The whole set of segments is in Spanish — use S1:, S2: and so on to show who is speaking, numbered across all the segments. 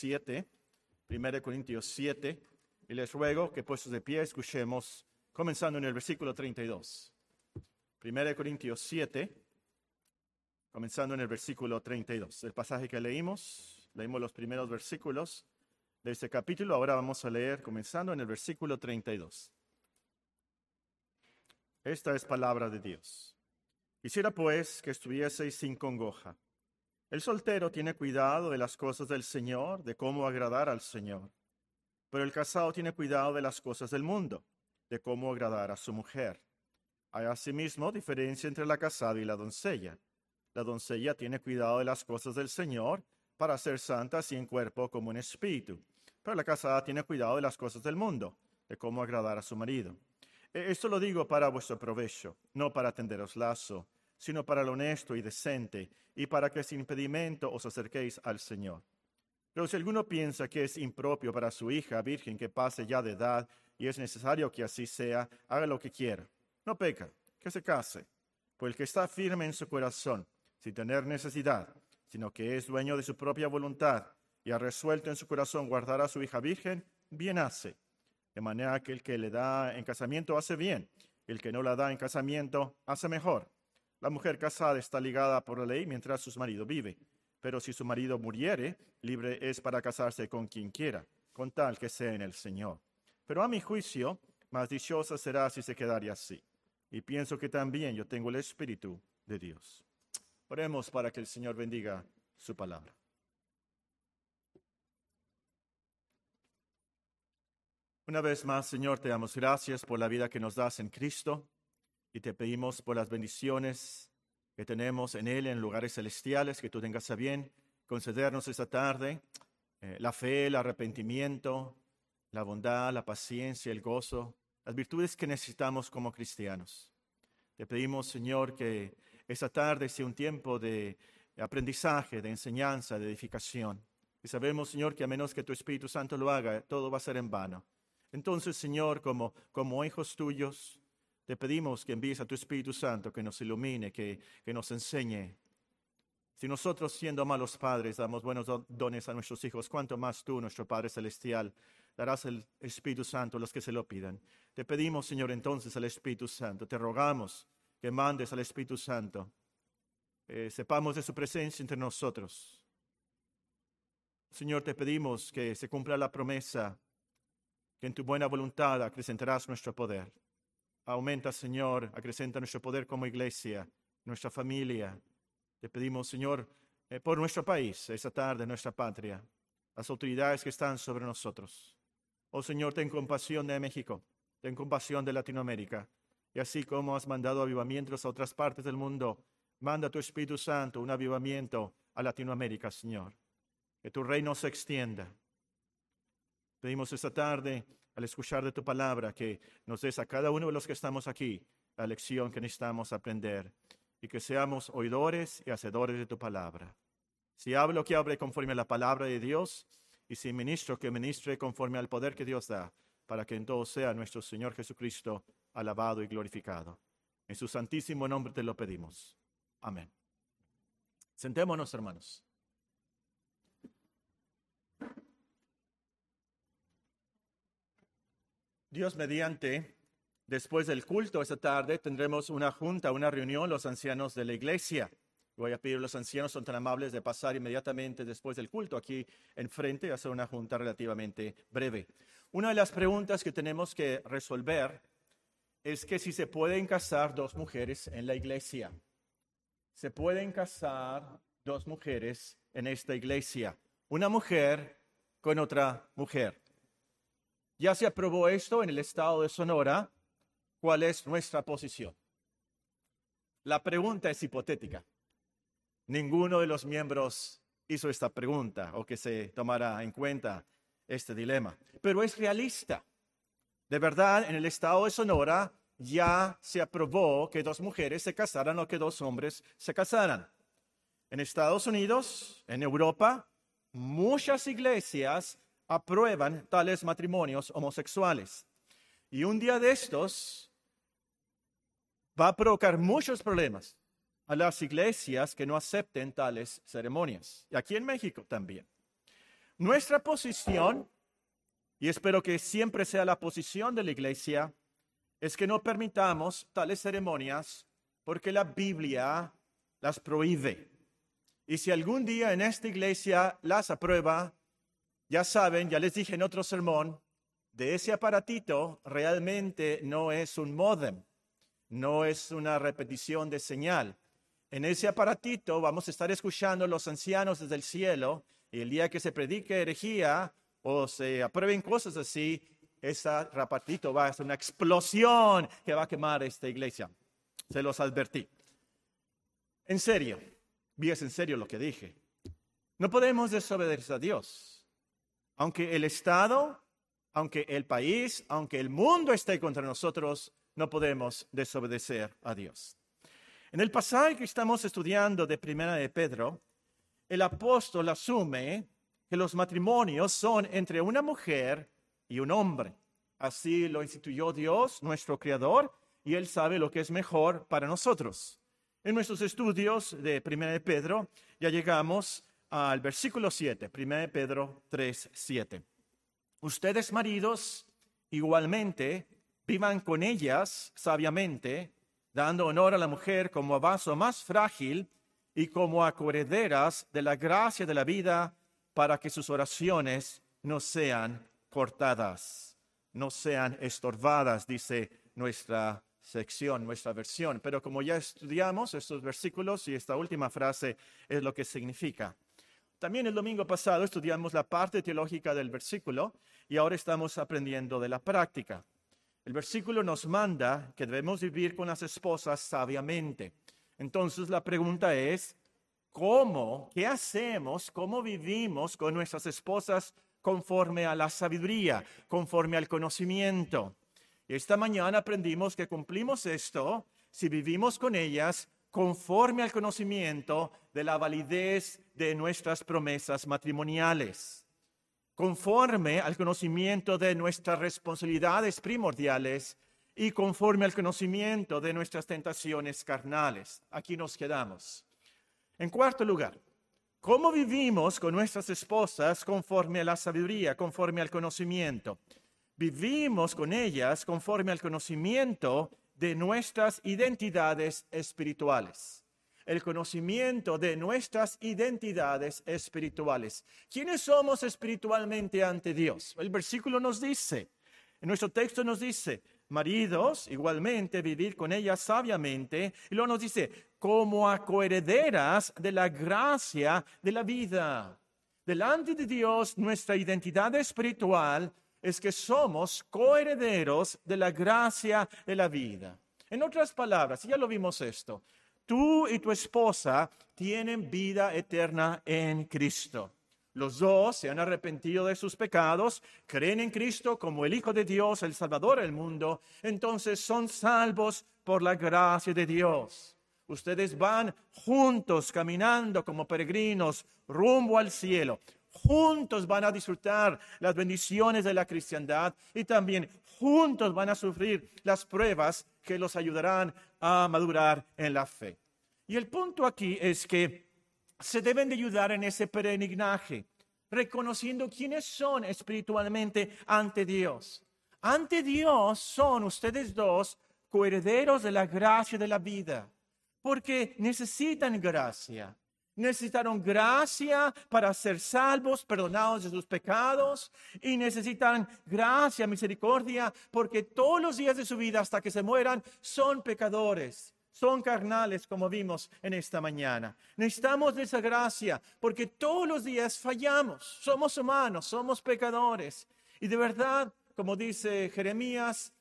S1: 7, 1 Corintios 7, y les ruego que puestos de pie escuchemos, comenzando en el versículo 32. 1 Corintios 7, comenzando en el versículo 32. El pasaje que leímos, leímos los primeros versículos de este capítulo, ahora vamos a leer comenzando en el versículo 32. Esta es palabra de Dios. Quisiera pues que estuvieseis sin congoja. El soltero tiene cuidado de las cosas del Señor, de cómo agradar al Señor. Pero el casado tiene cuidado de las cosas del mundo, de cómo agradar a su mujer. Hay asimismo diferencia entre la casada y la doncella. La doncella tiene cuidado de las cosas del Señor para ser santa así en cuerpo como en espíritu. Pero la casada tiene cuidado de las cosas del mundo, de cómo agradar a su marido. E, esto lo digo para vuestro provecho, no para tenderos lazo, sino para lo honesto y decente, y para que sin impedimento os acerquéis al Señor. Pero si alguno piensa que es impropio para su hija virgen que pase ya de edad, y es necesario que así sea, haga lo que quiera. No peca, que se case. Pues el que está firme en su corazón, sin tener necesidad, sino que es dueño de su propia voluntad, y ha resuelto en su corazón guardar a su hija virgen, bien hace de manera que el que le da en casamiento hace bien, el que no la da en casamiento hace mejor. La mujer casada está ligada por la ley mientras su marido vive, pero si su marido muriere, libre es para casarse con quien quiera, con tal que sea en el Señor. Pero a mi juicio, más dichosa será si se quedare así. Y pienso que también yo tengo el Espíritu de Dios. Oremos para que el Señor bendiga su palabra. Una vez más, Señor, te damos gracias por la vida que nos das en Cristo y te pedimos por las bendiciones que tenemos en Él en lugares celestiales, que tú tengas a bien concedernos esta tarde eh, la fe, el arrepentimiento, la bondad, la paciencia, el gozo, las virtudes que necesitamos como cristianos. Te pedimos, Señor, que esta tarde sea un tiempo de aprendizaje, de enseñanza, de edificación. Y sabemos, Señor, que a menos que tu Espíritu Santo lo haga, todo va a ser en vano. Entonces, Señor, como, como hijos tuyos, te pedimos que envíes a tu Espíritu Santo, que nos ilumine, que, que nos enseñe. Si nosotros, siendo malos padres, damos buenos dones a nuestros hijos, ¿cuánto más tú, nuestro Padre Celestial, darás el Espíritu Santo a los que se lo pidan. Te pedimos, Señor, entonces al Espíritu Santo. Te rogamos que mandes al Espíritu Santo. Eh, sepamos de su presencia entre nosotros. Señor, te pedimos que se cumpla la promesa que en tu buena voluntad acrecentarás nuestro poder. Aumenta, Señor, acrecenta nuestro poder como iglesia, nuestra familia. Te pedimos, Señor, eh, por nuestro país, esta tarde, nuestra patria, las autoridades que están sobre nosotros. Oh Señor, ten compasión de México, ten compasión de Latinoamérica. Y así como has mandado avivamientos a otras partes del mundo, manda tu Espíritu Santo un avivamiento a Latinoamérica, Señor. Que tu reino se extienda, Pedimos esta tarde, al escuchar de tu palabra, que nos des a cada uno de los que estamos aquí la lección que necesitamos aprender y que seamos oidores y hacedores de tu palabra. Si hablo, que hable conforme a la palabra de Dios y si ministro, que ministre conforme al poder que Dios da, para que en todo sea nuestro Señor Jesucristo alabado y glorificado. En su santísimo nombre te lo pedimos. Amén. Sentémonos, hermanos. Dios mediante, después del culto esta tarde tendremos una junta, una reunión, los ancianos de la iglesia. Voy a pedir a los ancianos, son tan amables de pasar inmediatamente después del culto aquí enfrente y hacer una junta relativamente breve. Una de las preguntas que tenemos que resolver es que si se pueden casar dos mujeres en la iglesia. Se pueden casar dos mujeres en esta iglesia. Una mujer con otra mujer. Ya se aprobó esto en el estado de Sonora. ¿Cuál es nuestra posición? La pregunta es hipotética. Ninguno de los miembros hizo esta pregunta o que se tomara en cuenta este dilema, pero es realista. De verdad, en el estado de Sonora ya se aprobó que dos mujeres se casaran o que dos hombres se casaran. En Estados Unidos, en Europa, muchas iglesias aprueban tales matrimonios homosexuales. Y un día de estos va a provocar muchos problemas a las iglesias que no acepten tales ceremonias. Y aquí en México también. Nuestra posición, y espero que siempre sea la posición de la iglesia, es que no permitamos tales ceremonias porque la Biblia las prohíbe. Y si algún día en esta iglesia las aprueba, ya saben, ya les dije en otro sermón, de ese aparatito realmente no es un modem, no es una repetición de señal. En ese aparatito vamos a estar escuchando los ancianos desde el cielo y el día que se predique herejía o se aprueben cosas así, ese aparatito va a ser una explosión que va a quemar esta iglesia. Se los advertí. En serio, es en serio lo que dije. No podemos desobedecer a Dios. Aunque el Estado, aunque el país, aunque el mundo esté contra nosotros, no podemos desobedecer a Dios. En el pasaje que estamos estudiando de Primera de Pedro, el apóstol asume que los matrimonios son entre una mujer y un hombre. Así lo instituyó Dios, nuestro Creador, y Él sabe lo que es mejor para nosotros. En nuestros estudios de 1 Pedro ya llegamos al versículo 7, 1 Pedro 3, 7. Ustedes maridos igualmente vivan con ellas sabiamente, dando honor a la mujer como vaso más frágil y como a de la gracia de la vida para que sus oraciones no sean cortadas, no sean estorbadas, dice nuestra sección, nuestra versión. Pero como ya estudiamos estos versículos y esta última frase es lo que significa. También el domingo pasado estudiamos la parte teológica del versículo y ahora estamos aprendiendo de la práctica. El versículo nos manda que debemos vivir con las esposas sabiamente. Entonces la pregunta es, ¿cómo? ¿Qué hacemos? ¿Cómo vivimos con nuestras esposas conforme a la sabiduría, conforme al conocimiento? esta mañana aprendimos que cumplimos esto si vivimos con ellas conforme al conocimiento de la validez de nuestras promesas matrimoniales, conforme al conocimiento de nuestras responsabilidades primordiales y conforme al conocimiento de nuestras tentaciones carnales. Aquí nos quedamos. En cuarto lugar, ¿cómo vivimos con nuestras esposas conforme a la sabiduría, conforme al conocimiento? vivimos con ellas conforme al conocimiento de nuestras identidades espirituales. El conocimiento de nuestras identidades espirituales. ¿Quiénes somos espiritualmente ante Dios? El versículo nos dice, en nuestro texto nos dice, maridos, igualmente vivir con ellas sabiamente. Y luego nos dice, como a coherederas de la gracia de la vida. Delante de Dios, nuestra identidad espiritual es que somos coherederos de la gracia de la vida. En otras palabras, ya lo vimos esto, tú y tu esposa tienen vida eterna en Cristo. Los dos se han arrepentido de sus pecados, creen en Cristo como el Hijo de Dios, el Salvador del mundo, entonces son salvos por la gracia de Dios. Ustedes van juntos caminando como peregrinos rumbo al cielo juntos van a disfrutar las bendiciones de la cristiandad y también juntos van a sufrir las pruebas que los ayudarán a madurar en la fe. Y el punto aquí es que se deben de ayudar en ese peregrinaje, reconociendo quiénes son espiritualmente ante Dios. Ante Dios son ustedes dos coherederos de la gracia de la vida, porque necesitan gracia necesitaron gracia para ser salvos, perdonados de sus pecados, y necesitan gracia, misericordia, porque todos los días de su vida hasta que se mueran son pecadores. Son carnales, como vimos en esta mañana. Necesitamos de esa gracia, porque todos los días fallamos. Somos humanos, somos pecadores. Y de verdad, como dice Jeremías,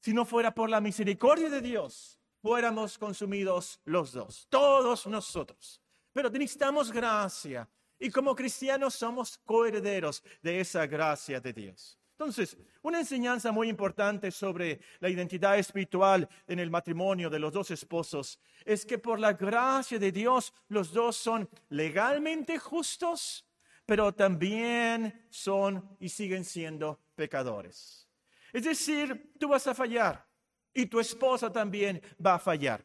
S1: si no fuera por la misericordia de Dios, fuéramos consumidos los dos, todos nosotros pero necesitamos gracia. Y como cristianos somos coherederos de esa gracia de Dios. Entonces, una enseñanza muy importante sobre la identidad espiritual en el matrimonio de los dos esposos es que por la gracia de Dios los dos son legalmente justos, pero también son y siguen siendo pecadores. Es decir, tú vas a fallar y tu esposa también va a fallar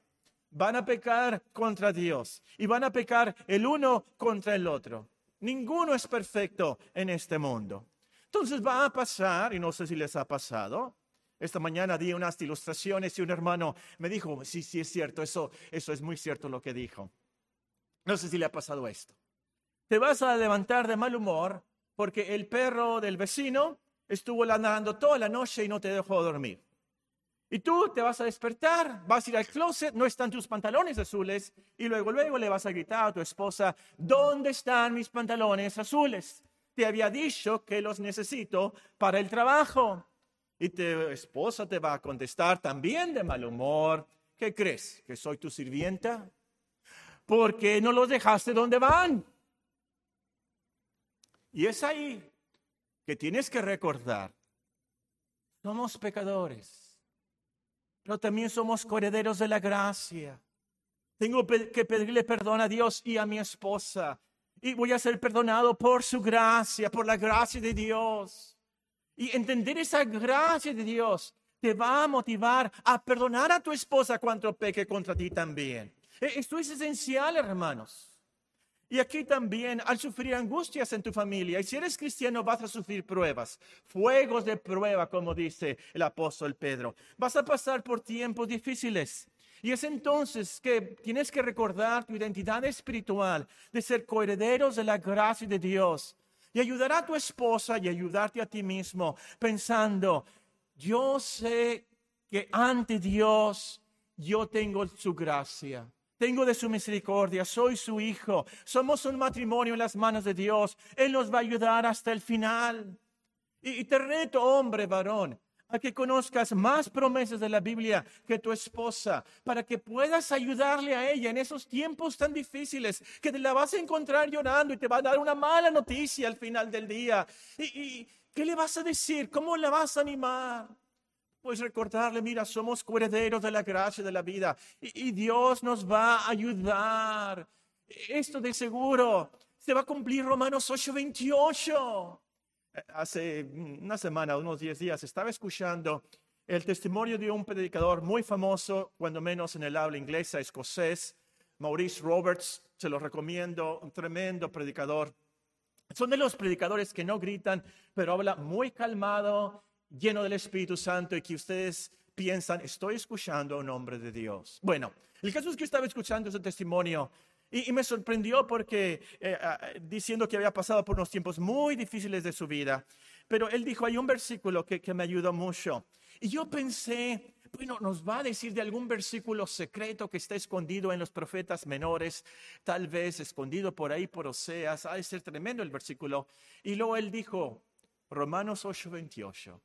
S1: van a pecar contra Dios y van a pecar el uno contra el otro. Ninguno es perfecto en este mundo. Entonces va a pasar, y no sé si les ha pasado, esta mañana di unas ilustraciones y un hermano me dijo, sí, sí es cierto, eso, eso es muy cierto lo que dijo. No sé si le ha pasado esto. Te vas a levantar de mal humor porque el perro del vecino estuvo ladrando toda la noche y no te dejó dormir. Y tú te vas a despertar, vas a ir al closet, no están tus pantalones azules y luego luego le vas a gritar a tu esposa, ¿dónde están mis pantalones azules? Te había dicho que los necesito para el trabajo. Y tu esposa te va a contestar también de mal humor, ¿qué crees? ¿Que soy tu sirvienta? ¿Por qué no los dejaste donde van? Y es ahí que tienes que recordar, somos pecadores, pero también somos correderos de la gracia. Tengo que pedirle perdón a Dios y a mi esposa. Y voy a ser perdonado por su gracia, por la gracia de Dios. Y entender esa gracia de Dios te va a motivar a perdonar a tu esposa cuando peque contra ti también. E, esto es esencial, hermanos. Y aquí también, al sufrir angustias en tu familia, y si eres cristiano vas a sufrir pruebas, fuegos de prueba, como dice el apóstol Pedro. Vas a pasar por tiempos difíciles. Y es entonces que tienes que recordar tu identidad espiritual de ser coherederos de la gracia de Dios y ayudar a tu esposa y ayudarte a ti mismo pensando, yo sé que ante Dios yo tengo su gracia tengo de su misericordia, soy su hijo, somos un matrimonio en las manos de Dios, Él nos va a ayudar hasta el final. Y, te reto, hombre, varón, a que conozcas más promesas de la Biblia que tu esposa, para que puedas ayudarle a ella en esos tiempos tan difíciles, que te la vas a encontrar llorando y te va a dar una mala noticia al final del día. ¿Y, y qué le vas a decir? ¿Cómo la vas a animar? Pues recordarle, mira, somos herederos de la gracia de la vida y, Dios nos va a ayudar. Esto de seguro se va a cumplir Romanos 8:28. Hace una semana, unos 10 días, estaba escuchando el testimonio de un predicador muy famoso, cuando menos en el habla inglesa, escocés, Maurice Roberts. Se lo recomiendo, un tremendo predicador. Son de los predicadores que no gritan, pero habla muy calmado lleno del Espíritu Santo y que ustedes piensan, estoy escuchando a un hombre de Dios. Bueno, el caso es que estaba escuchando ese testimonio y, me sorprendió porque eh, ah, diciendo que había pasado por unos tiempos muy difíciles de su vida, pero él dijo, hay un versículo que, que me ayudó mucho. Y yo pensé, bueno, nos va a decir de algún versículo secreto que está escondido en los profetas menores, tal vez escondido por ahí por Oseas, ha de ser tremendo el versículo. Y luego él dijo, Romanos 8:28,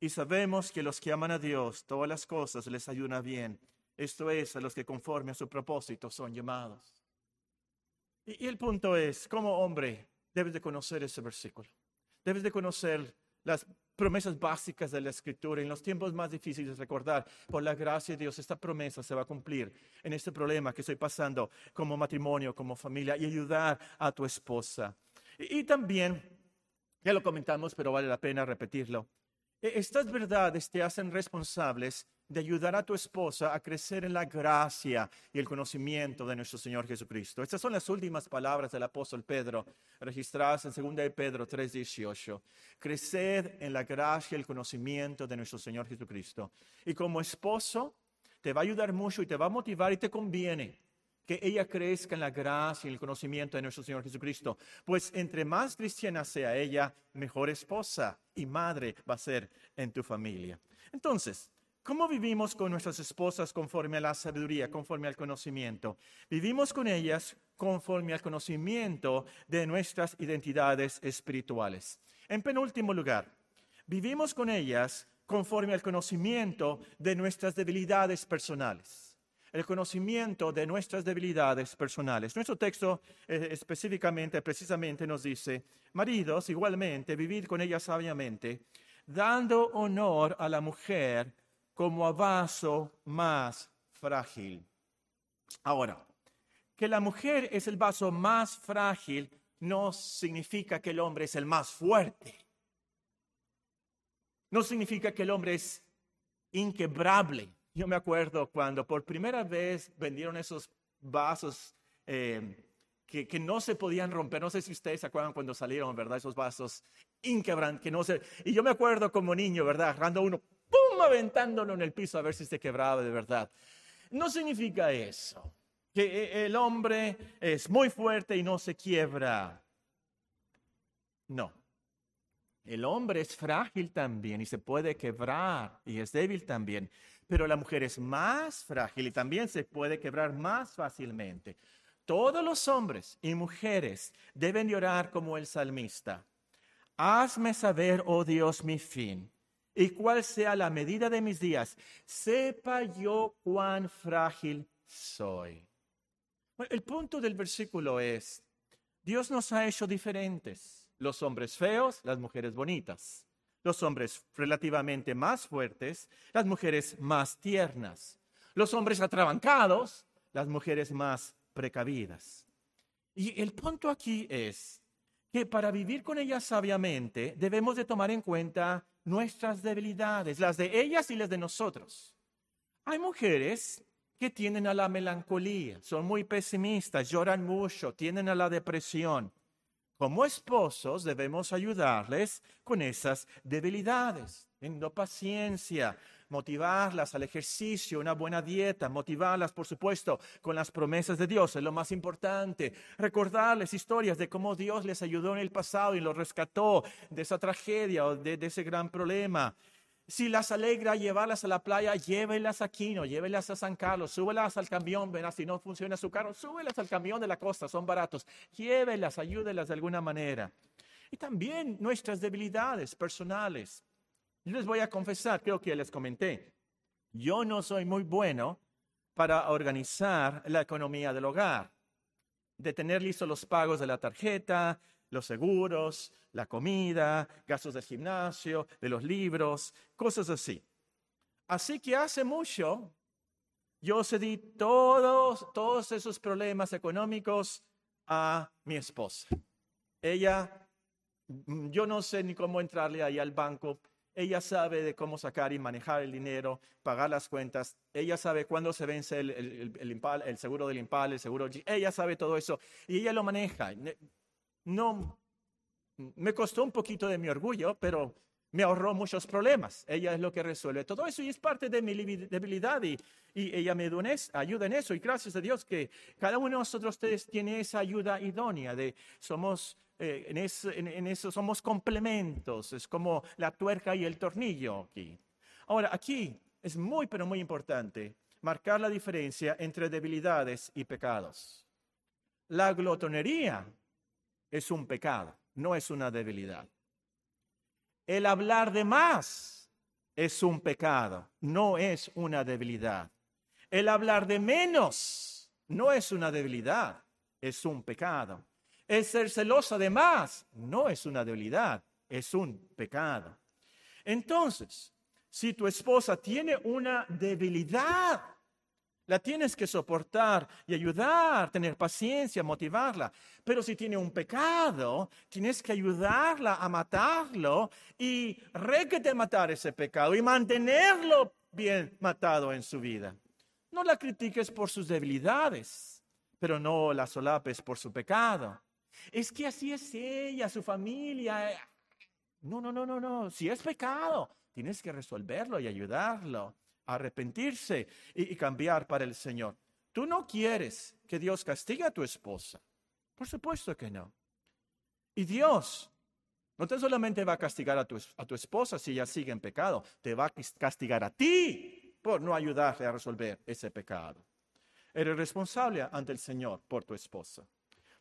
S1: y sabemos que los que aman a Dios, todas las cosas les ayudan bien. Esto es, a los que conforme a su propósito son llamados. Y, el punto es, como hombre, debes de conocer ese versículo. Debes de conocer las promesas básicas de la escritura. En los tiempos más difíciles, recordar, por la gracia de Dios, esta promesa se va a cumplir en este problema que estoy pasando como matrimonio, como familia, y ayudar a tu esposa. y también, ya lo comentamos, pero vale la pena repetirlo e, estas verdades te hacen responsables de ayudar a tu esposa a crecer en la gracia y el conocimiento de nuestro Señor Jesucristo. Estas son las últimas palabras del apóstol Pedro, registradas en 2 de Pedro 3:18. Crecer en la gracia y el conocimiento de nuestro Señor Jesucristo. Y como esposo, te va a ayudar mucho y te va a motivar y te conviene que ella crezca en la gracia y el conocimiento de nuestro Señor Jesucristo. Pues entre más cristiana sea ella, mejor esposa y madre va a ser en tu familia. Entonces, ¿cómo vivimos con nuestras esposas conforme a la sabiduría, conforme al conocimiento? Vivimos con ellas conforme al conocimiento de nuestras identidades espirituales. En penúltimo lugar, vivimos con ellas conforme al conocimiento de nuestras debilidades personales el conocimiento de nuestras debilidades personales. Nuestro texto eh, específicamente, precisamente nos dice, maridos, igualmente, vivir con ella sabiamente, dando honor a la mujer como a vaso más frágil. Ahora, que la mujer es el vaso más frágil no significa que el hombre es el más fuerte. No significa que el hombre es inquebrable. Yo me acuerdo cuando por primera vez vendieron esos vasos eh, que, no se podían romper. No sé si ustedes se acuerdan cuando salieron, ¿verdad? Esos vasos se... Y yo me acuerdo como niño, ¿verdad? Agarrando uno, aventándolo en el piso a ver si se quebraba de verdad. No significa eso, que el hombre es muy fuerte y no se quiebra. No. El hombre es frágil también y se puede quebrar y es débil también, pero la mujer es más frágil y también se puede quebrar más fácilmente. Todos los hombres y mujeres deben llorar como el salmista. Hazme saber, oh Dios, mi fin y cuál sea la medida de mis días. Sepa yo cuán frágil soy. El punto del versículo es, Dios nos ha hecho diferentes los hombres feos, las mujeres bonitas, los hombres relativamente más fuertes, las mujeres más tiernas, los hombres atrabancados, las mujeres más precavidas. Y el punto aquí es que para vivir con ellas sabiamente debemos de tomar en cuenta nuestras debilidades, las de ellas y las de nosotros. Hay mujeres que tienen a la melancolía, son muy pesimistas, lloran mucho, tienen a la depresión. Como esposos debemos ayudarles con esas debilidades, teniendo paciencia, motivarlas al ejercicio, una buena dieta, motivarlas, por supuesto, con las promesas de Dios, es lo más importante. Recordarles historias de cómo Dios les ayudó en el pasado y los rescató de esa tragedia o de, ese gran problema. Si las alegra llevarlas a la playa, llévelas aquí, no, llévelas a San Carlos, súbelas al camión, verás, si no funciona su carro, súbelas al camión de la costa, son baratos, llévelas, ayúdelas de alguna manera. Y también nuestras debilidades personales. Les voy a confesar, creo que les comenté, yo no soy muy bueno para organizar la economía del hogar, de tener listos los pagos de la tarjeta, los seguros, la comida, gastos del gimnasio, de los libros, cosas así. Así que hace mucho yo cedí todos, todos esos problemas económicos a mi esposa. Ella, mm, yo no sé ni cómo entrarle ahí al banco. Ella sabe de cómo sacar y manejar el dinero, pagar las cuentas. Ella sabe cuándo se vence el, el seguro del impal, el seguro. Ella sabe todo eso y ella lo maneja. No, me costó un poquito de mi orgullo, pero me ahorró muchos problemas. Ella es lo que resuelve todo eso y es parte de mi debilidad y, ella me ayuda en eso. Y gracias a Dios que cada uno de nosotros tiene esa ayuda idónea de somos eh, en, eso somos complementos, es como la tuerca y el tornillo aquí. Ahora, aquí es muy, pero muy importante marcar la diferencia entre debilidades y pecados. La glotonería es un pecado no es una debilidad. El hablar de más es un pecado, no es una debilidad. El hablar de menos no es una debilidad, es un pecado. El ser celoso de más no es una debilidad, es un pecado. Entonces, si tu esposa tiene una debilidad, la tienes que soportar y ayudar, tener paciencia, motivarla. Pero si tiene un pecado, tienes que ayudarla a matarlo y requete matar ese pecado y mantenerlo bien matado en su vida. No la critiques por sus debilidades, pero no la solapes por su pecado. Es que así es ella, su familia. No, no, no, no, no. Si es pecado, tienes que resolverlo y ayudarlo arrepentirse y, cambiar para el Señor. Tú no quieres que Dios castigue a tu esposa. Por supuesto que no. Y Dios no te solamente va a castigar a a tu esposa si ella sigue en pecado, te va a castigar a ti por no ayudarle a resolver ese pecado. Eres responsable ante el Señor por tu esposa.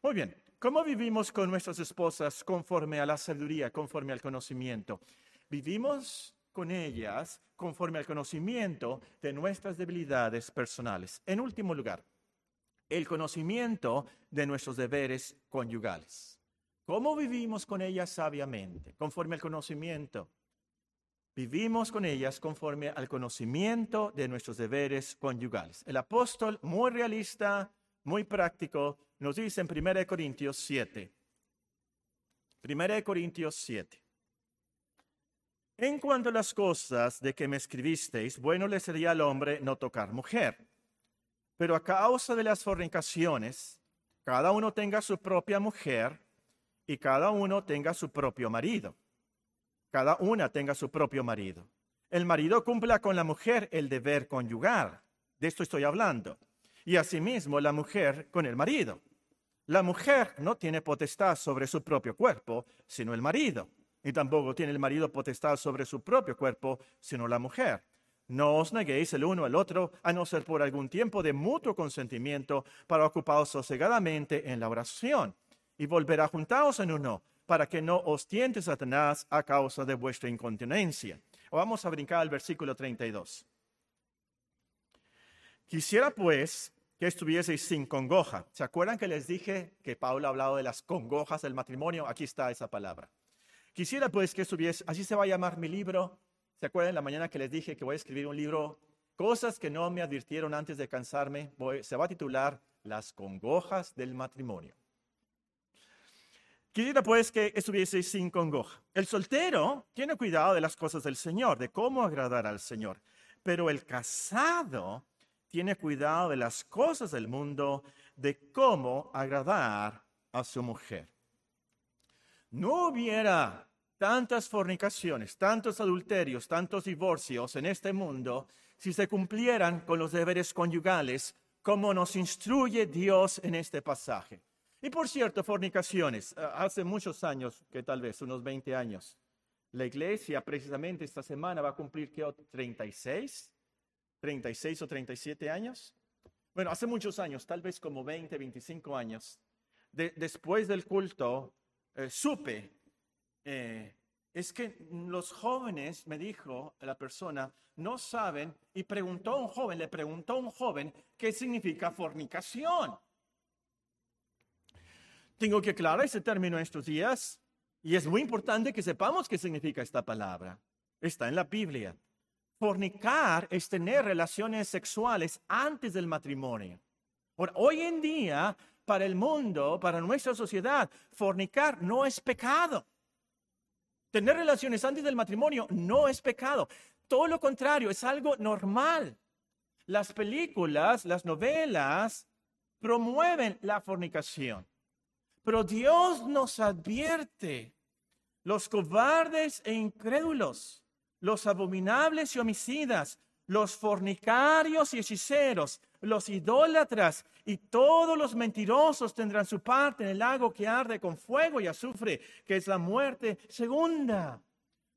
S1: Muy bien, ¿cómo vivimos con nuestras esposas conforme a la sabiduría, conforme al conocimiento? Vivimos con ellas conforme al conocimiento de nuestras debilidades personales. En último lugar, el conocimiento de nuestros deberes conyugales. ¿Cómo vivimos con ellas sabiamente? Conforme al conocimiento. Vivimos con ellas conforme al conocimiento de nuestros deberes conyugales. El apóstol, muy realista, muy práctico, nos dice en 1 Corintios 7. 1 Corintios 7. En cuanto a las cosas de que me escribisteis, bueno le sería al hombre no tocar mujer. Pero a causa de las fornicaciones, cada uno tenga su propia mujer y cada uno tenga su propio marido. Cada una tenga su propio marido. El marido cumpla con la mujer el deber conyugal. De esto estoy hablando. Y asimismo la mujer con el marido. La mujer no tiene potestad sobre su propio cuerpo, sino el marido. Y tampoco tiene el marido potestad sobre su propio cuerpo, sino la mujer. No os neguéis el uno al otro, a no ser por algún tiempo de mutuo consentimiento, para ocuparos sosegadamente en la oración, y volver a juntaros en uno, para que no os tiente Satanás a causa de vuestra incontinencia. Vamos a brincar al versículo 32. Quisiera pues que estuvieseis sin congoja. ¿Se acuerdan que les dije que Pablo ha hablado de las congojas del matrimonio? Aquí está esa palabra. Quisiera pues que estuviese, así se va a llamar mi libro, ¿Se acuerdan la mañana que les dije que voy a escribir un libro? Cosas que no me advirtieron antes de cansarme. se va a titular Las congojas del matrimonio. Quisiera pues que estuviese sin congoja. El soltero tiene cuidado de las cosas del Señor, de cómo agradar al Señor. Pero el casado tiene cuidado de las cosas del mundo, de cómo agradar a su mujer. No hubiera tantas fornicaciones, tantos adulterios, tantos divorcios en este mundo si se cumplieran con los deberes conyugales como nos instruye Dios en este pasaje. Y por cierto, fornicaciones, eh, hace muchos años, que tal vez unos 20 años, la iglesia precisamente esta semana va a cumplir, ¿qué? 36, 36 o 37 años. Bueno, hace muchos años, tal vez como 20, 25 años, después del culto, eh, supe eh, es que los jóvenes, me dijo la persona, no saben, y preguntó a un joven, le preguntó a un joven, ¿qué significa fornicación? Tengo que aclarar ese término estos días, y es muy importante que sepamos qué significa esta palabra. Está en la Biblia. Fornicar es tener relaciones sexuales antes del matrimonio. hoy en día, para el mundo, para nuestra sociedad, fornicar no es pecado. Tener relaciones antes del matrimonio no es pecado. Todo lo contrario, es algo normal. Las películas, las novelas promueven la fornicación. Pero Dios nos advierte, los cobardes e incrédulos, los abominables y homicidas, los fornicarios y hechiceros, los idólatras y todos los mentirosos tendrán su parte en el lago que arde con fuego y azufre, que es la muerte segunda.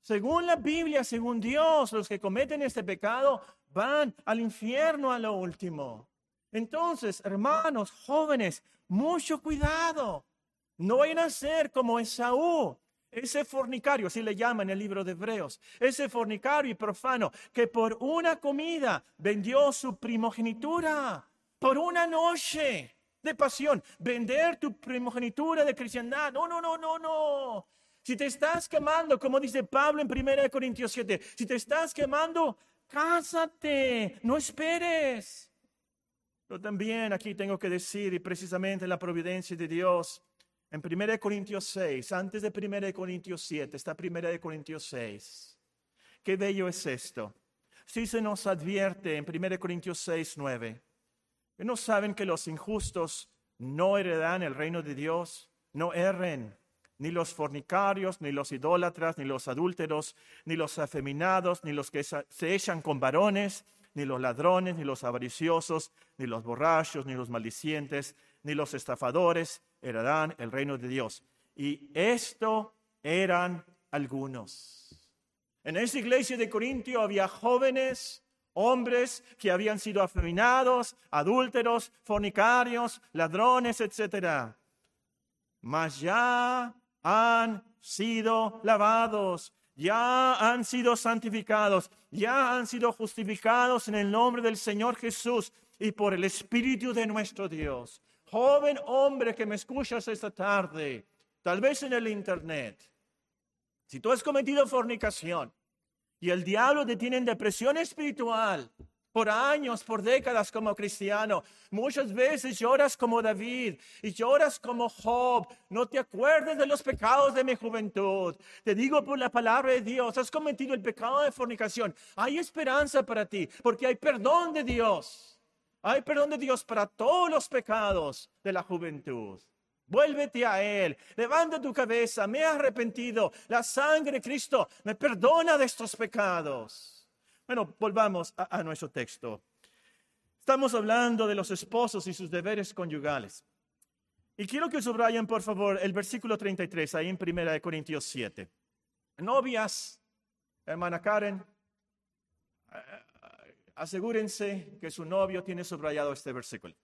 S1: Según la Biblia, según Dios, los que cometen este pecado van al infierno a lo último. Entonces, hermanos, jóvenes, mucho cuidado. No vayan a ser como Esaú, ese fornicario, así le llaman en el libro de Hebreos, ese fornicario y profano que por una comida vendió su primogenitura, por una noche de pasión, vender tu primogenitura de cristiandad. No, no, no, no, no. Si te estás quemando, como dice Pablo en 1 Corintios 7, si te estás quemando, cásate, no esperes. Pero también aquí tengo que decir, y precisamente la providencia de Dios, en 1 Corintios 6, antes de 1 Corintios 7, está 1 Corintios 6. Qué bello es esto. Si se nos advierte en 1 Corintios 6, 9, que no saben que los injustos no heredan el reino de Dios, no erren, ni los fornicarios, ni los idólatras, ni los adúlteros, ni los afeminados, ni los que se echan con varones, ni los ladrones, ni los avariciosos, ni los borrachos, ni los maldicientes, ni los estafadores heredarán el reino de Dios. Y esto eran algunos. En esa iglesia de Corintio había jóvenes, hombres que habían sido afeminados, adúlteros, fornicarios, ladrones, etc. Mas ya han sido lavados, ya han sido santificados, ya han sido justificados en el nombre del Señor Jesús y por el Espíritu de nuestro Dios joven hombre que me escuchas esta tarde, tal vez en el Internet, si tú has cometido fornicación y el diablo te tiene en depresión espiritual por años, por décadas como cristiano, muchas veces lloras como David y lloras como Job, no te acuerdes de los pecados de mi juventud. Te digo por la palabra de Dios, has cometido el pecado de fornicación. Hay esperanza para ti porque hay perdón de Dios. Hay perdón de Dios para todos los pecados de la juventud. Vuélvete a Él, levanta tu cabeza, me he arrepentido, la sangre de Cristo me perdona de estos pecados. Bueno, volvamos a, nuestro texto. Estamos hablando de los esposos y sus deberes conyugales. Y quiero que subrayen, por favor, el versículo 33, ahí en 1 Corintios 7. Novias, hermana Karen, asegúrense que su novio tiene subrayado este versículo.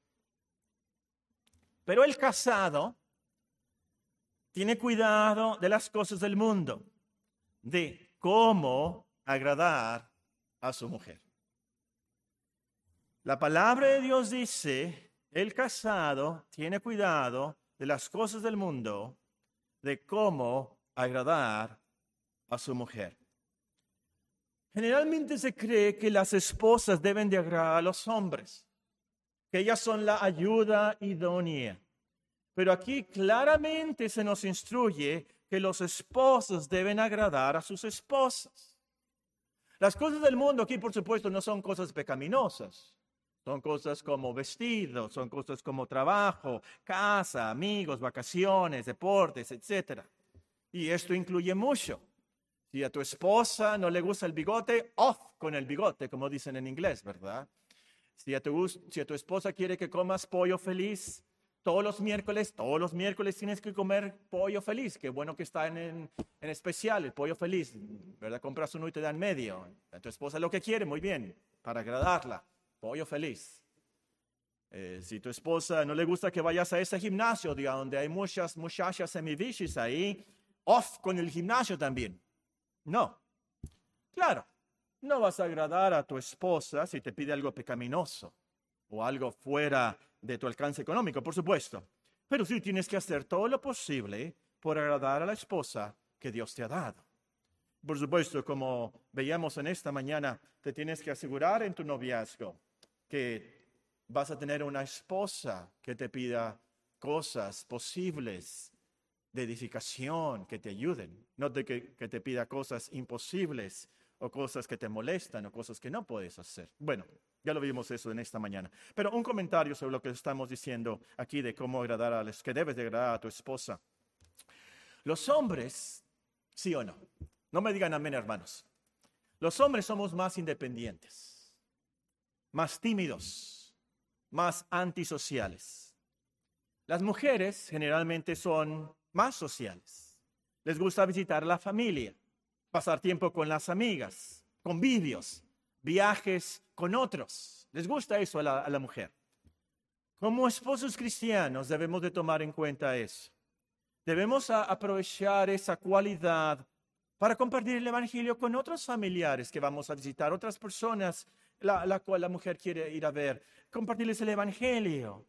S1: Pero el casado tiene cuidado de las cosas del mundo, de cómo agradar a su mujer. La palabra de Dios dice, el casado tiene cuidado de las cosas del mundo, de cómo agradar a su mujer. Generalmente se cree que las esposas deben de agradar a los hombres, que ellas son la ayuda idónea. Pero aquí claramente se nos instruye que los esposos deben agradar a sus esposas. Las cosas del mundo aquí, por supuesto, no son cosas pecaminosas. Son cosas como vestidos, son cosas como trabajo, casa, amigos, vacaciones, deportes, etc. Y esto incluye mucho. Si a tu esposa no le gusta el bigote, off con el bigote, como dicen en inglés, ¿verdad? Si a tu, si a tu esposa quiere que comas pollo feliz, todos los miércoles, todos los miércoles tienes que comer pollo feliz. Qué bueno que está en, en, especial el pollo feliz, ¿verdad? Compras uno y te dan medio. A tu esposa lo que quiere, muy bien, para agradarla. Pollo feliz. Eh, si tu esposa no le gusta que vayas a ese gimnasio, donde hay muchas muchachas semivichis ahí, off con el gimnasio también. No. Claro, no vas a agradar a tu esposa si te pide algo pecaminoso o algo fuera de tu alcance económico, por supuesto. Pero sí tienes que hacer todo lo posible por agradar a la esposa que Dios te ha dado. Por supuesto, como veíamos en esta mañana, te tienes que asegurar en tu noviazgo que vas a tener una esposa que te pida cosas posibles de edificación que te ayuden, no de que, te pida cosas imposibles o cosas que te molestan o cosas que no puedes hacer. Bueno, ya lo vimos eso en esta mañana. Pero un comentario sobre lo que estamos diciendo aquí de cómo agradar a los que debes de agradar a tu esposa. Los hombres, sí o no, no me digan amén hermanos, los hombres somos más independientes, más tímidos, más antisociales. Las mujeres generalmente son más sociales. Les gusta visitar la familia, pasar tiempo con las amigas, convivios, viajes con otros. Les gusta eso a la, mujer. Como esposos cristianos debemos de tomar en cuenta eso. Debemos aprovechar esa cualidad para compartir el Evangelio con otros familiares que vamos a visitar, otras personas la, la cual la mujer quiere ir a ver, compartirles el Evangelio.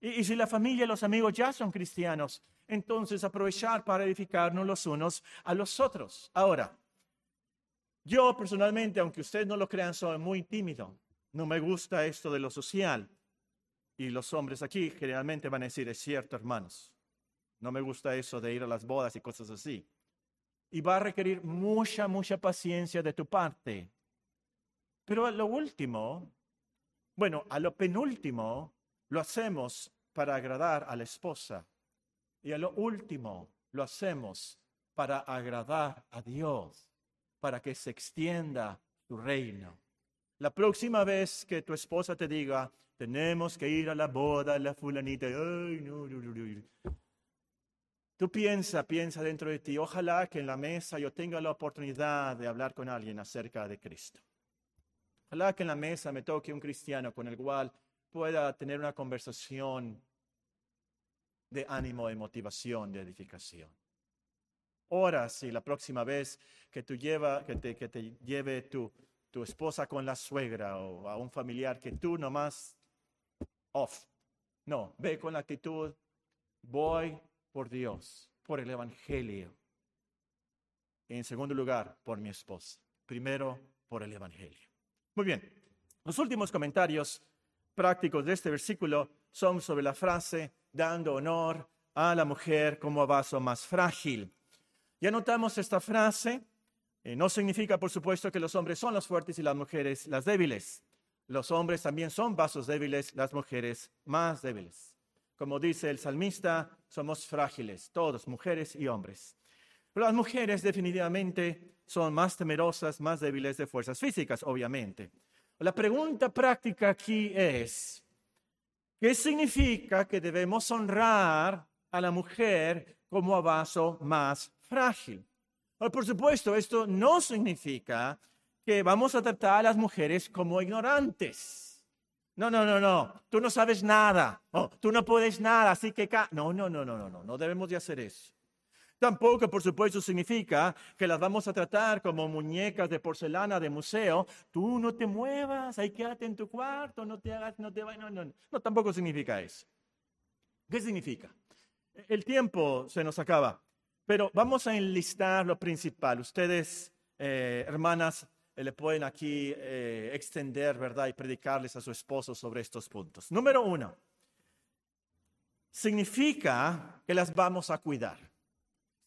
S1: Y, y si la familia y los amigos ya son cristianos, entonces aprovechar para edificarnos los unos a los otros. Ahora, yo personalmente, aunque ustedes no lo crean, soy muy tímido. No me gusta esto de lo social. Y los hombres aquí generalmente van a decir, es cierto, hermanos. No me gusta eso de ir a las bodas y cosas así. Y va a requerir mucha, mucha paciencia de tu parte. Pero a lo último, bueno, a lo penúltimo, lo hacemos para agradar a la esposa. Y a lo último, lo hacemos para agradar a Dios, para que se extienda su reino. La próxima vez que tu esposa te diga, tenemos que ir a la boda la fulanita, ay, no, no, no, Tú piensa, piensa dentro de ti, ojalá que en la mesa yo tenga la oportunidad de hablar con alguien acerca de Cristo. Ojalá que en la mesa me toque un cristiano con el cual pueda tener una conversación de ánimo, de motivación, de edificación. Ora si la próxima vez que, tú lleva, que, te, que te lleve tu, tu esposa con la suegra o a un familiar que tú nomás off. No, ve con la actitud, voy por Dios, por el Evangelio. en segundo lugar, por mi esposa. Primero, por el Evangelio. Muy bien. Los últimos comentarios prácticos de este versículo son sobre la frase dando honor a la mujer como vaso más frágil. Ya notamos esta frase. Eh, no significa, por supuesto, que los hombres son los fuertes y las mujeres las débiles. Los hombres también son vasos débiles, las mujeres más débiles. Como dice el salmista, somos frágiles, todos, mujeres y hombres. Pero las mujeres definitivamente son más temerosas, más débiles de fuerzas físicas, obviamente. La pregunta práctica aquí es, ¿qué significa que debemos honrar a la mujer como a vaso más frágil? por supuesto, esto no significa que vamos a tratar a las mujeres como ignorantes. No, no, no, no. Tú no sabes nada. Oh, tú no puedes nada, así que... No, no, no, no, no, no. No debemos de hacer eso. Tampoco, por supuesto, significa que las vamos a tratar como muñecas de porcelana de museo. Tú no te muevas, ahí quédate en tu cuarto, no te hagas, no te vayas. No, no, no, tampoco significa eso. ¿Qué significa? El tiempo se nos acaba, pero vamos a enlistar lo principal. Ustedes, eh, hermanas, eh, le pueden aquí eh, extender, ¿verdad? Y predicarles a su esposo sobre estos puntos. Número uno, significa que las vamos a cuidar.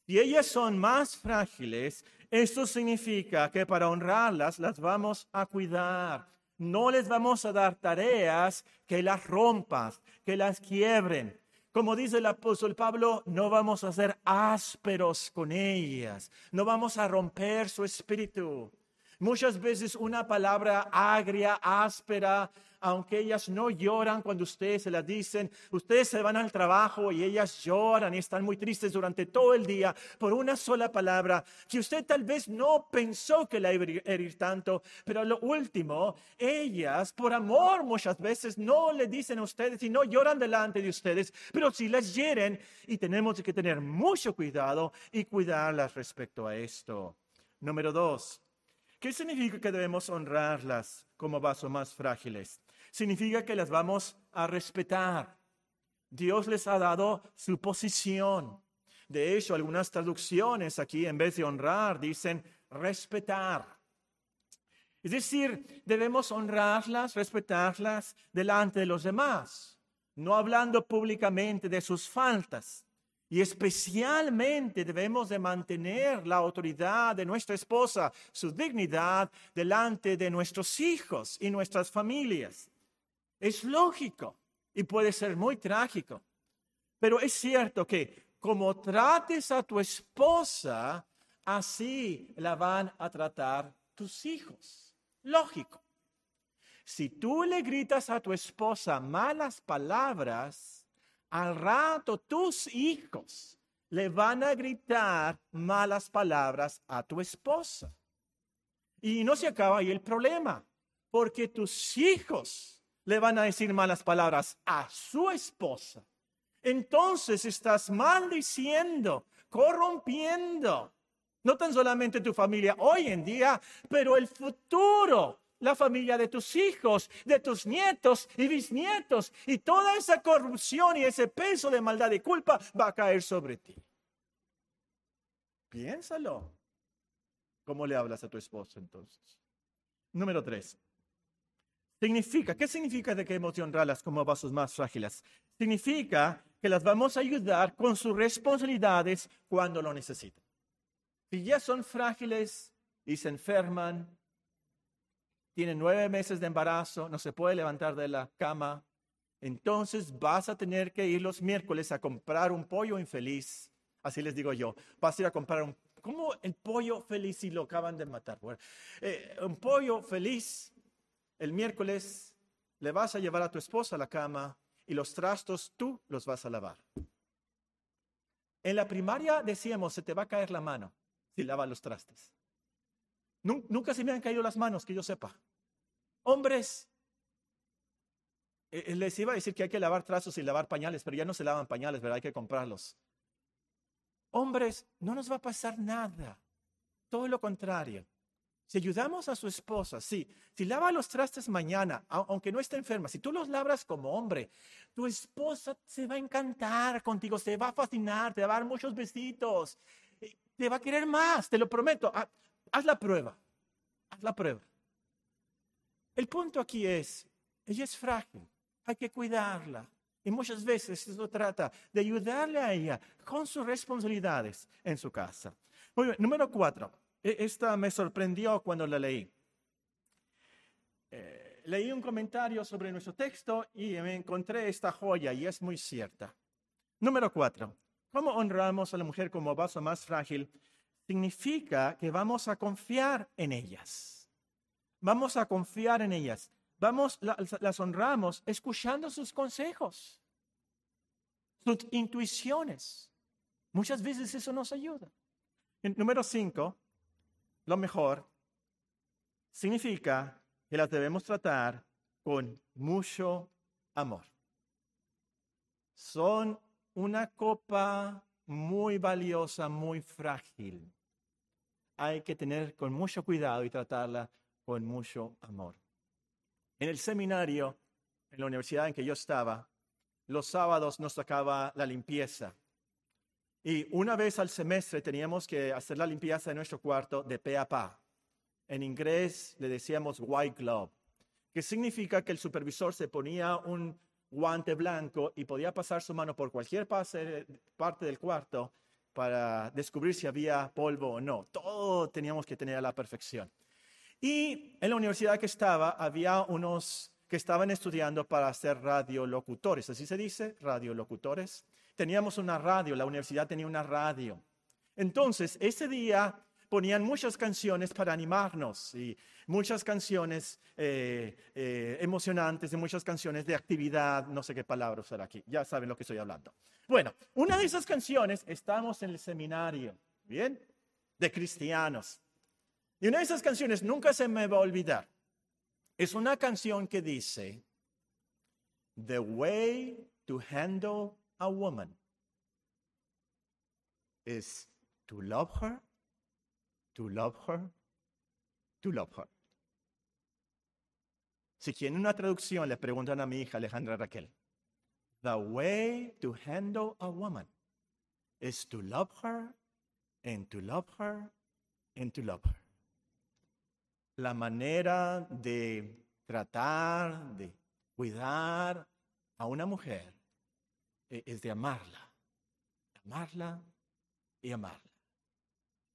S1: Si ellas son más frágiles, esto significa que para honrarlas las vamos a cuidar. No les vamos a dar tareas que las rompas, que las quiebren. Como dice el apóstol Pablo, no vamos a ser ásperos con ellas, no vamos a romper su espíritu. Muchas veces una palabra agria, áspera, aunque ellas no lloran cuando ustedes se la dicen, ustedes se van al trabajo y ellas lloran y están muy tristes durante todo el día por una sola palabra que usted tal vez no pensó que la iba a herir tanto, pero lo último, ellas por amor muchas veces no le dicen a ustedes y no lloran delante de ustedes, pero sí las hieren y tenemos que tener mucho cuidado y cuidarlas respecto a esto. Número dos, ¿Qué significa que debemos honrarlas como vasos más frágiles? Significa que las vamos a respetar. Dios les ha dado su posición. De hecho, algunas traducciones aquí, en vez de honrar, dicen respetar. Es decir, debemos honrarlas, respetarlas delante de los demás, no hablando públicamente de sus faltas, y especialmente debemos de mantener la autoridad de nuestra esposa, su dignidad delante de nuestros hijos y nuestras familias. Es lógico y puede ser muy trágico, pero es cierto que como trates a tu esposa, así la van a tratar tus hijos. Lógico. Si tú le gritas a tu esposa malas palabras, al rato tus hijos le van a gritar malas palabras a tu esposa. Y no se acaba ahí el problema, porque tus hijos le van a decir malas palabras a su esposa. Entonces estás maldiciendo, corrompiendo, no tan solamente tu familia hoy en día, pero el futuro la familia de tus hijos, de tus nietos y bisnietos. Y toda esa corrupción y ese peso de maldad y culpa va a caer sobre ti. Piénsalo. ¿Cómo le hablas a tu esposo entonces? Número tres. Significa, ¿qué significa de que hemos de como vasos más frágiles? Significa que las vamos a ayudar con sus responsabilidades cuando lo necesitan. Si ya son frágiles y se enferman tiene nueve meses de embarazo, no se puede levantar de la cama, entonces vas a tener que ir los miércoles a comprar un pollo infeliz. Así les digo yo, vas a ir a comprar un... ¿Cómo el pollo feliz si lo acaban de matar? Eh, un pollo feliz, el miércoles le vas a llevar a tu esposa a la cama y los trastos tú los vas a lavar. En la primaria decíamos, se te va a caer la mano si lavas los trastes. Nunca se me han caído las manos, que yo sepa. Hombres, eh, eh, les iba a decir que hay que lavar trazos y lavar pañales, pero ya no se lavan pañales, ¿verdad? Hay que comprarlos. Hombres, no nos va a pasar nada. Todo lo contrario. Si ayudamos a su esposa, sí, si lava los trastes mañana, aunque no esté enferma, si tú los labras como hombre, tu esposa se va a encantar contigo, se va a fascinar, te va a dar muchos besitos, eh, te va a querer más, te lo prometo. Ah, haz la prueba, haz la prueba. El punto aquí es, ella es frágil, hay que cuidarla. Y muchas veces se trata de ayudarle a ella con sus responsabilidades en su casa. Muy bien, número cuatro. E, esta me sorprendió cuando la leí. Eh, leí un comentario sobre nuestro texto y me encontré esta joya y es muy cierta. Número cuatro, ¿cómo honramos a la mujer como vaso más frágil? Significa que vamos a confiar en ellas. Vamos a confiar en ellas. Vamos, las honramos escuchando sus consejos, sus intuiciones. Muchas veces eso nos ayuda. número cinco, lo mejor significa que las debemos tratar con mucho amor. Son una copa muy valiosa, muy frágil. Hay que tener con mucho cuidado y tratarla con mucho amor. En el seminario, en la universidad en que yo estaba, los sábados nos tocaba la limpieza. Y una vez al semestre teníamos que hacer la limpieza de nuestro cuarto de pe a pa. En inglés le decíamos white glove, que significa que el supervisor se ponía un guante blanco y podía pasar su mano por cualquier parte del cuarto para descubrir si había polvo o no. Todo teníamos que tener a la perfección. Y en la universidad que estaba, había unos que estaban estudiando para ser radiolocutores, así se dice, radiolocutores. Teníamos una radio, la universidad tenía una radio. Entonces, ese día ponían muchas canciones para animarnos y muchas canciones eh, eh, emocionantes y muchas canciones de actividad, no sé qué palabra usar aquí, ya saben lo que estoy hablando. Bueno, una de esas canciones, estamos en el seminario, ¿bien? De cristianos. Y una de esas canciones nunca se me va a olvidar. Es una canción que dice, The way to handle a woman is to love her to love her, to love her. Si quieren una traducción, le preguntan a mi hija Alejandra Raquel. The way to handle a woman is to love her and to love her and to love her. La manera de tratar, de cuidar a una mujer e, es de amarla, amarla y amarla.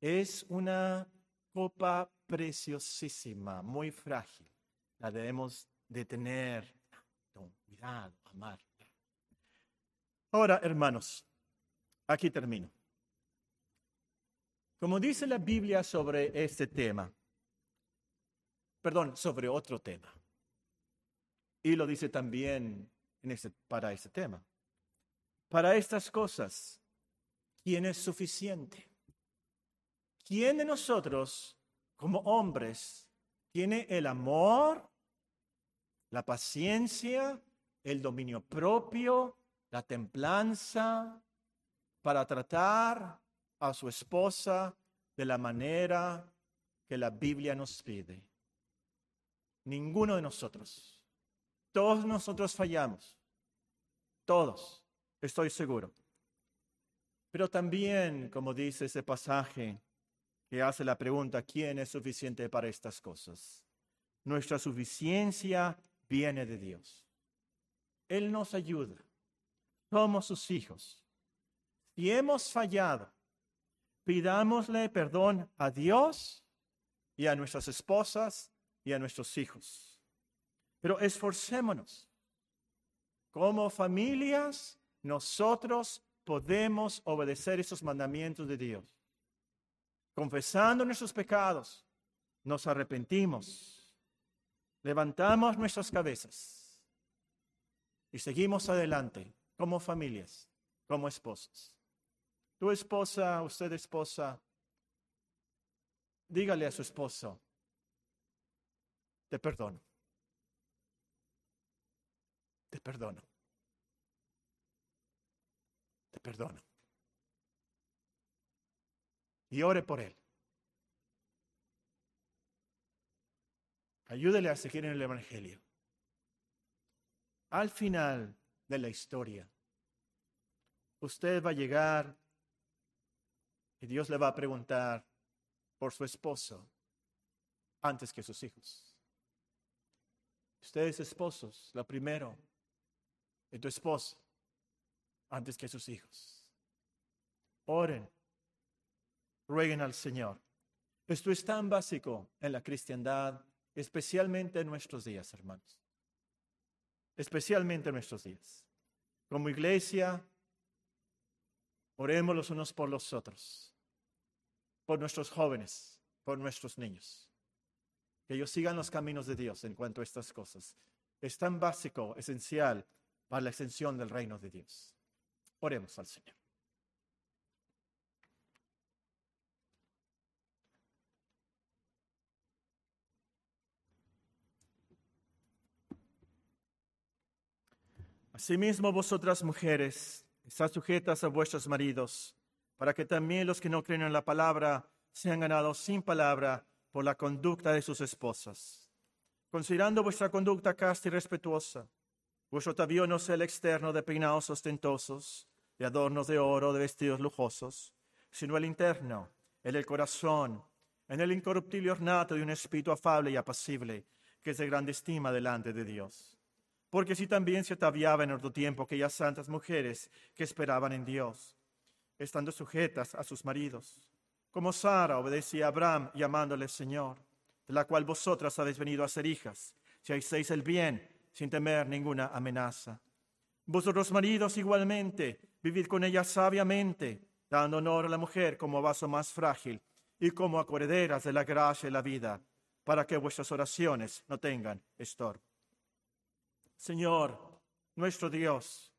S1: Es una copa preciosísima, muy frágil. La debemos de tener con cuidado, amar. Ahora, hermanos, aquí termino. Como dice la Biblia sobre este tema, perdón, sobre otro tema, y lo dice también para este tema, para estas cosas, ¿quién es suficiente? ¿quién de nosotros como hombres tiene el amor, la paciencia, el dominio propio, la templanza para tratar a su esposa de la manera que la Biblia nos pide? Ninguno de nosotros. Todos nosotros fallamos. Todos, estoy seguro. Pero también, como dice ese pasaje, que hace la pregunta, ¿quién es suficiente para estas cosas? Nuestra suficiencia viene de Dios. Él nos ayuda. Somos sus hijos. Si hemos fallado, pidámosle perdón a Dios y a nuestras esposas y a nuestros hijos. Pero esforcémonos. Como familias, nosotros podemos obedecer esos mandamientos de Dios confesando nuestros pecados, nos arrepentimos, levantamos nuestras cabezas y seguimos adelante como familias, como esposas. Tu esposa, usted esposa, dígale a su esposo, te perdono. Te perdono. Te perdono y ore por él. Ayúdele a seguir en el Evangelio. Al final de la historia, usted va a llegar y Dios le va a preguntar por su esposo antes que sus hijos. Ustedes esposos, lo primero, de tu esposo antes que sus hijos. Oren rueguen al Señor. Esto es tan básico en la cristiandad especialmente en nuestros días, hermanos. Especialmente en nuestros días. Como iglesia, oremos los unos por los otros, por nuestros jóvenes, por nuestros niños. Que ellos sigan los caminos de Dios en cuanto a estas cosas. Es tan básico, esencial para la extensión del reino de Dios. Oremos al Señor. Asimismo, vosotras mujeres, estad sujetas a vuestros maridos, para que también los que no creen en la palabra sean ganados sin palabra por la conducta de sus esposas. Considerando vuestra conducta casta y respetuosa, vuestro atavío no sea el externo de peinados ostentosos, de adornos de oro, de vestidos lujosos, sino el interno, el del corazón, en el incorruptible ornato de un espíritu afable y apacible, que es de grande estima delante de Dios porque si también se ataviaba en otro tiempo aquellas santas mujeres que esperaban en Dios, estando sujetas a sus maridos, como Sara obedecía a Abraham llamándole Señor, de la cual vosotras habéis venido a ser hijas, si hacéis el bien sin temer ninguna amenaza. Vosotros maridos igualmente, vivid con ella sabiamente, dando honor a la mujer como vaso más frágil y como acorrederas de la gracia y la vida, para que vuestras oraciones no tengan estorbo. Señor, nuestro Dios,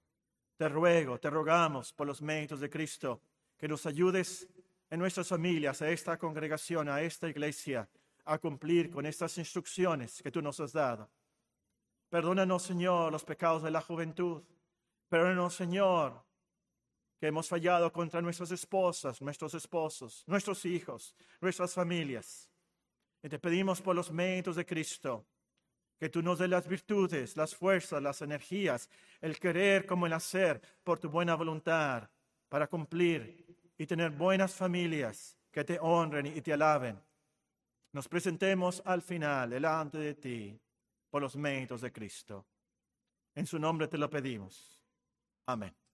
S1: te ruego, te rogamos por los méritos de Cristo, que nos ayudes en nuestras familias, a esta congregación, a esta iglesia, a cumplir con estas instrucciones que tú nos has dado. Perdónanos, Señor, los pecados de la juventud. Perdónanos, Señor, que hemos fallado contra nuestras esposas, nuestros esposos, nuestros hijos, nuestras familias. Y te pedimos por los méritos de Cristo que tú nos des las virtudes, las fuerzas, las energías, el querer como el hacer por tu buena voluntad para cumplir y tener buenas familias que te honren y te alaben. Nos presentemos al final delante de ti por los méritos de Cristo. En su nombre te lo pedimos. Amén.